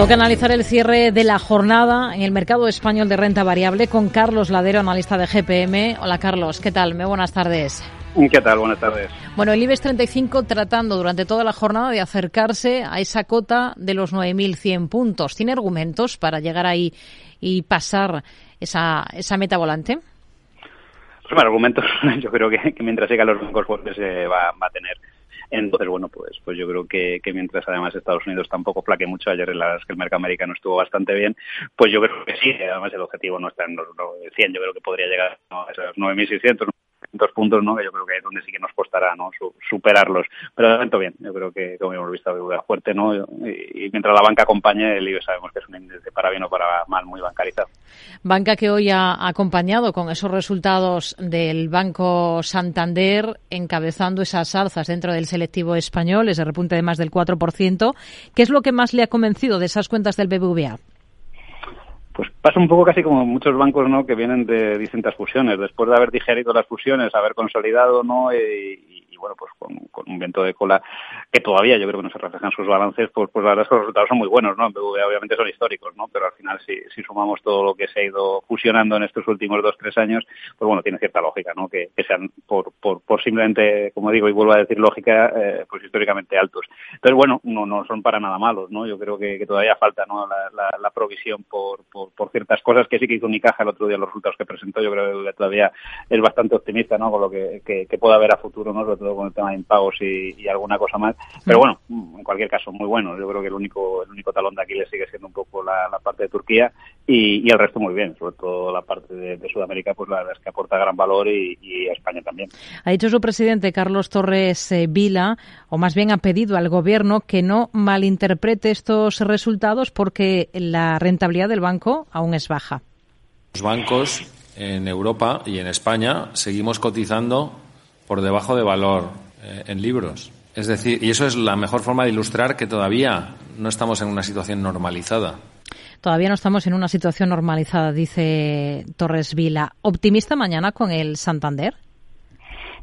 Toca analizar el cierre de la jornada en el mercado español de renta variable con Carlos Ladero, analista de GPM. Hola Carlos, ¿qué tal? Muy buenas tardes. ¿Qué tal? Buenas tardes. Bueno, el IBEX 35 tratando durante toda la jornada de acercarse a esa cota de los 9.100 puntos. ¿Tiene argumentos para llegar ahí y pasar esa, esa meta volante? Pues bueno, argumentos yo creo que, que mientras sigan los bancos fuertes se va, va a tener. Entonces, bueno, pues, pues yo creo que, que mientras además Estados Unidos tampoco plaque mucho, ayer la verdad es que el mercado americano estuvo bastante bien, pues yo creo que sí, además el objetivo no está en los 100, yo creo que podría llegar a esos 9.600, dos puntos, ¿no? Que yo creo que es donde sí que nos costará, ¿no? Su, superarlos. Pero de momento bien, yo creo que como hemos visto BBVA fuerte, ¿no? Y, y, mientras la banca acompañe, el IBE sabemos que es un índice para bien o para mal muy bancarizado. Banca que hoy ha acompañado con esos resultados del Banco Santander, encabezando esas alzas dentro del selectivo español, ese repunte de más del 4%. ¿Qué es lo que más le ha convencido de esas cuentas del BBVA? Pasa un poco casi como muchos bancos no que vienen de distintas fusiones. Después de haber digerido las fusiones haber consolidado no y bueno pues con, con, un viento de cola que todavía yo creo que no se reflejan sus balances pues pues la verdad es que los resultados son muy buenos no obviamente son históricos no pero al final si, si sumamos todo lo que se ha ido fusionando en estos últimos dos tres años pues bueno tiene cierta lógica no que, sean por, por, simplemente como digo y vuelvo a decir lógica eh, pues históricamente altos. Entonces bueno no no son para nada malos no yo creo que, todavía falta la, la, provisión por, por, ciertas cosas que sí que hizo Unicaja el otro día los resultados que presentó yo creo que todavía es bastante optimista no con lo que, que, pueda haber a futuro no con el tema de impagos y, y, alguna cosa más. Pero bueno en cualquier caso muy bueno. Yo creo que el único el único talón de aquí le sigue siendo un poco la, la parte de Turquía y, y, el resto muy bien sobre todo la parte de, de, Sudamérica pues la verdad es que aporta gran valor y, y España también. Ha dicho su presidente Carlos Torres eh, Vila o más bien ha pedido al gobierno que no malinterprete estos resultados porque la rentabilidad del banco aún es baja. Los bancos en Europa y en España seguimos cotizando por debajo de valor eh, en libros. Es decir, y eso es la mejor forma de ilustrar que todavía no estamos en una situación normalizada. Todavía no estamos en una situación normalizada, dice Torres Vila. ¿Optimista mañana con el Santander?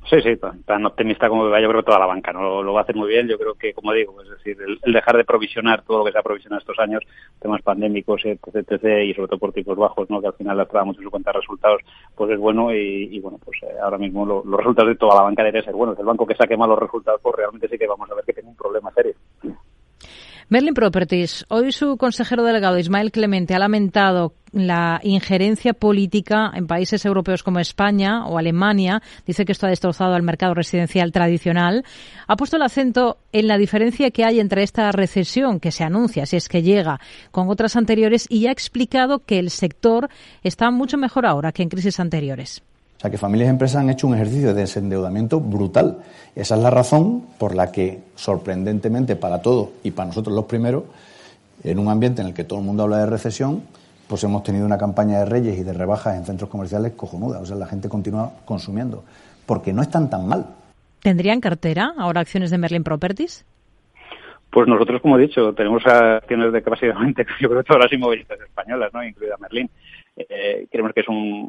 Sí, sí, tan, optimista como va, yo creo que toda la banca no lo, va a hacer muy bien. Yo creo que, como digo, es decir, el, dejar de provisionar todo lo que se ha provisionado estos años, temas pandémicos, etc, etc, y sobre todo por tipos bajos, ¿no? que al final lastraba mucho su cuenta de resultados, pues es bueno y, y bueno, pues eh, ahora mismo lo, los resultados de toda la banca deben ser buenos. El banco que saque malos resultados, pues realmente sí que vamos a ver que tiene un problema serio. Merlin Properties. Hoy su consejero delegado Ismael Clemente ha lamentado la injerencia política en países europeos como España o Alemania. Dice que esto ha destrozado al mercado residencial tradicional. Ha puesto el acento en la diferencia que hay entre esta recesión que se anuncia, si es que llega, con otras anteriores y ha explicado que el sector está mucho mejor ahora que en crisis anteriores. O sea, que familias y empresas han hecho un ejercicio de desendeudamiento brutal. Esa es la razón por la que, sorprendentemente para todos y para nosotros los primeros, en un ambiente en el que todo el mundo habla de recesión, pues hemos tenido una campaña de reyes y de rebajas en centros comerciales cojonuda. O sea, la gente continúa consumiendo. Porque no están tan mal. ¿Tendrían cartera ahora acciones de Merlin Properties? Pues nosotros, como he dicho, tenemos acciones de básicamente, yo creo, todas las inmobiliarias españolas, ¿no? incluida Merlin. Eh, creemos que es un,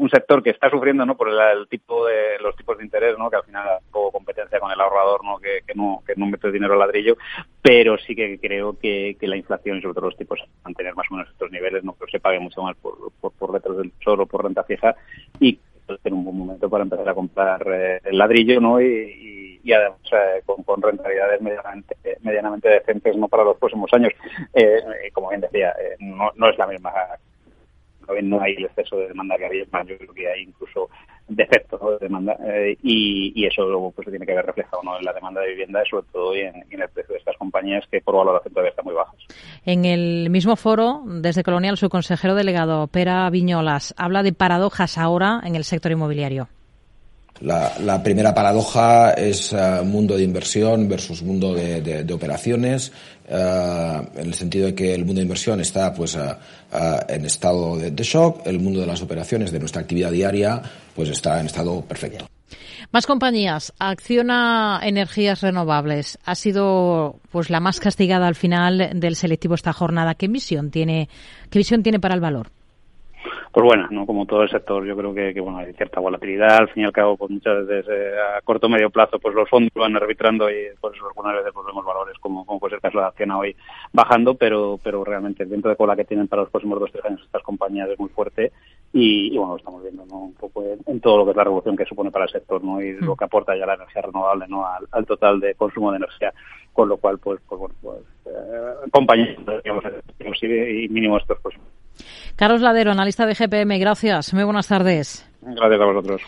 un, sector que está sufriendo no por el, tipo de los tipos de interés no que al final poco competencia con el ahorrador no que, no que no mete dinero al ladrillo pero sí que creo que, que la inflación y sobre todo los tipos mantener más o menos estos niveles no que se pague mucho más por por, por letras del tesoro por renta fija y es un buen momento para empezar a comprar eh, el ladrillo no y, además eh, con, con, rentabilidades medianamente, medianamente decentes no para los próximos años. Eh, como bien decía no, no es la misma no hay el exceso de demanda que había, yo creo que hay incluso defectos de demanda eh, y, eso luego pues se tiene que ver reflejado ¿no? en la demanda de vivienda y sobre todo en, en, el precio de estas compañías que por valoración todavía están muy bajas. En el mismo foro, desde Colonial, su consejero delegado, Pera Viñolas, habla de paradojas ahora en el sector inmobiliario. La, primera paradoja es uh, mundo de inversión versus mundo de, operaciones, uh, en el sentido de que el mundo de inversión está pues uh, en estado de, shock, el mundo de las operaciones de nuestra actividad diaria pues está en estado perfecto. Más compañías. Acciona Energías Renovables. Ha sido pues la más castigada al final del selectivo esta jornada. ¿Qué visión tiene, qué visión tiene para el valor? Pues buena, ¿no? Como todo el sector, yo creo que, que bueno, hay cierta volatilidad, al fin y al cabo, pues muchas veces eh, a corto o medio plazo, pues los fondos van arbitrando y por eso algunas veces pues vemos valores como, como puede ser el caso de Acciona hoy bajando, pero, pero realmente el viento de cola que tienen para los próximos dos o tres años estas compañías es muy fuerte y, bueno, lo estamos viendo ¿no? un poco en, todo lo que es la revolución que supone para el sector, ¿no? Y lo mm. que aporta ya la energía renovable, ¿no? Al, total de consumo de energía, con lo cual, pues, pues bueno, pues eh, compañías, digamos, y mínimo estos próximos Carlos Ladero, analista de GPM, gracias. Muy buenas tardes. Gracias a vosotros.